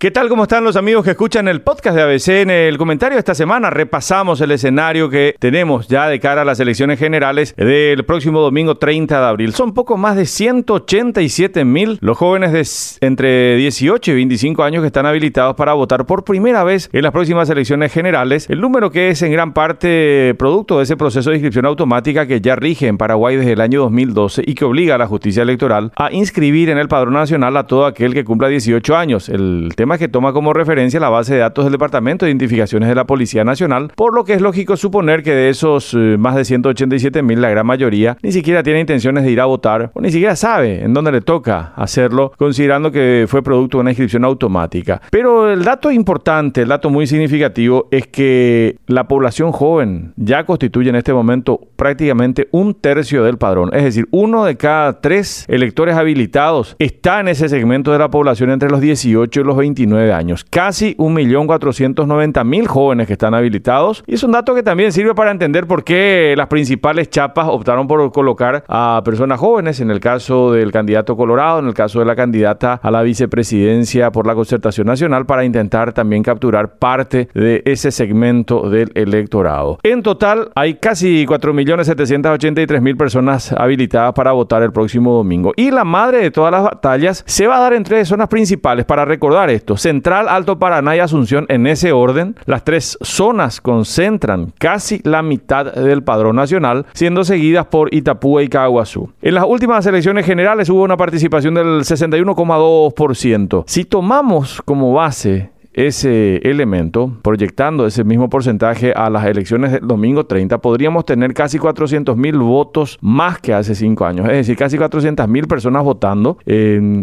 ¿Qué tal? ¿Cómo están los amigos que escuchan el podcast de ABC? En el comentario de esta semana repasamos el escenario que tenemos ya de cara a las elecciones generales del próximo domingo 30 de abril. Son poco más de 187 mil los jóvenes de entre 18 y 25 años que están habilitados para votar por primera vez en las próximas elecciones generales. El número que es en gran parte producto de ese proceso de inscripción automática que ya rige en Paraguay desde el año 2012 y que obliga a la justicia electoral a inscribir en el padrón nacional a todo aquel que cumpla 18 años. El tema que toma como referencia la base de datos del Departamento de Identificaciones de la Policía Nacional, por lo que es lógico suponer que de esos eh, más de 187 mil, la gran mayoría ni siquiera tiene intenciones de ir a votar o ni siquiera sabe en dónde le toca hacerlo, considerando que fue producto de una inscripción automática. Pero el dato importante, el dato muy significativo, es que la población joven ya constituye en este momento prácticamente un tercio del padrón. Es decir, uno de cada tres electores habilitados está en ese segmento de la población entre los 18 y los 29 años. Casi 1.490.000 jóvenes que están habilitados. Y es un dato que también sirve para entender por qué las principales chapas optaron por colocar a personas jóvenes, en el caso del candidato Colorado, en el caso de la candidata a la vicepresidencia por la concertación nacional, para intentar también capturar parte de ese segmento del electorado. En total, hay casi 4.783.000 personas habilitadas para votar el próximo domingo. Y la madre de todas las batallas se va a dar en tres zonas principales para recordar esto. Central, Alto Paraná y Asunción en ese orden. Las tres zonas concentran casi la mitad del padrón nacional, siendo seguidas por Itapúa y Caguazú. En las últimas elecciones generales hubo una participación del 61,2%. Si tomamos como base ese elemento, proyectando ese mismo porcentaje a las elecciones del domingo 30, podríamos tener casi 400 mil votos más que hace cinco años. Es decir, casi 400 mil personas votando,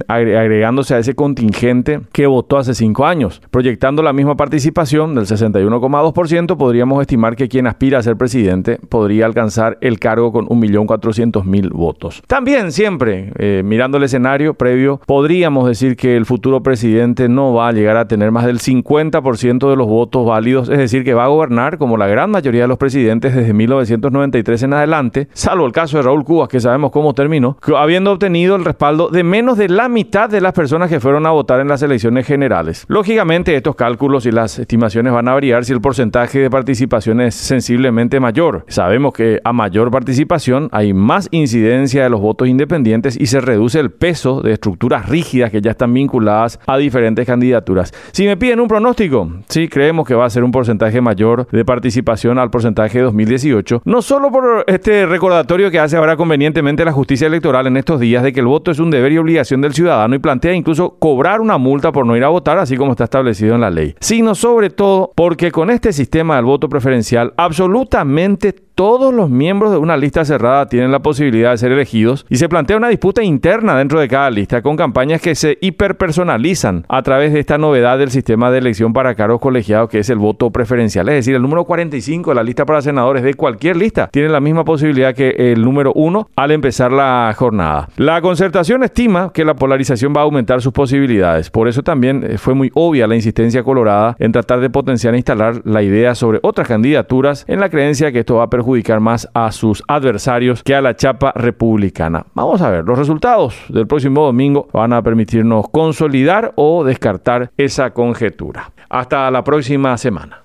agregándose a ese contingente que votó hace cinco años. Proyectando la misma participación del 61,2%, podríamos estimar que quien aspira a ser presidente podría alcanzar el cargo con 1.400.000 votos. También siempre, eh, mirando el escenario previo, podríamos decir que el futuro presidente no va a llegar a tener más del 50% de los votos válidos, es decir, que va a gobernar como la gran mayoría de los presidentes desde 1993 en adelante, salvo el caso de Raúl Cubas, que sabemos cómo terminó, habiendo obtenido el respaldo de menos de la mitad de las personas que fueron a votar en las elecciones generales. Lógicamente, estos cálculos y las estimaciones van a variar si el porcentaje de participación es sensiblemente mayor. Sabemos que a mayor participación hay más incidencia de los votos independientes y se reduce el peso de estructuras rígidas que ya están vinculadas a diferentes candidaturas. Si me piden un pronóstico. Sí, creemos que va a ser un porcentaje mayor de participación al porcentaje de 2018. No solo por este recordatorio que hace ahora convenientemente la justicia electoral en estos días de que el voto es un deber y obligación del ciudadano y plantea incluso cobrar una multa por no ir a votar, así como está establecido en la ley, sino sobre todo porque con este sistema del voto preferencial absolutamente todos los miembros de una lista cerrada tienen la posibilidad de ser elegidos y se plantea una disputa interna dentro de cada lista con campañas que se hiperpersonalizan a través de esta novedad del sistema de elección para cargos colegiados que es el voto preferencial. Es decir, el número 45 de la lista para senadores de cualquier lista tiene la misma posibilidad que el número 1 al empezar la jornada. La concertación estima que la polarización va a aumentar sus posibilidades. Por eso también eh, fue muy obvia la insistencia colorada en tratar de potenciar e instalar la idea sobre otras candidaturas en la creencia que esto va a perjudicar perjudicar más a sus adversarios que a la chapa republicana. Vamos a ver, los resultados del próximo domingo van a permitirnos consolidar o descartar esa conjetura. Hasta la próxima semana.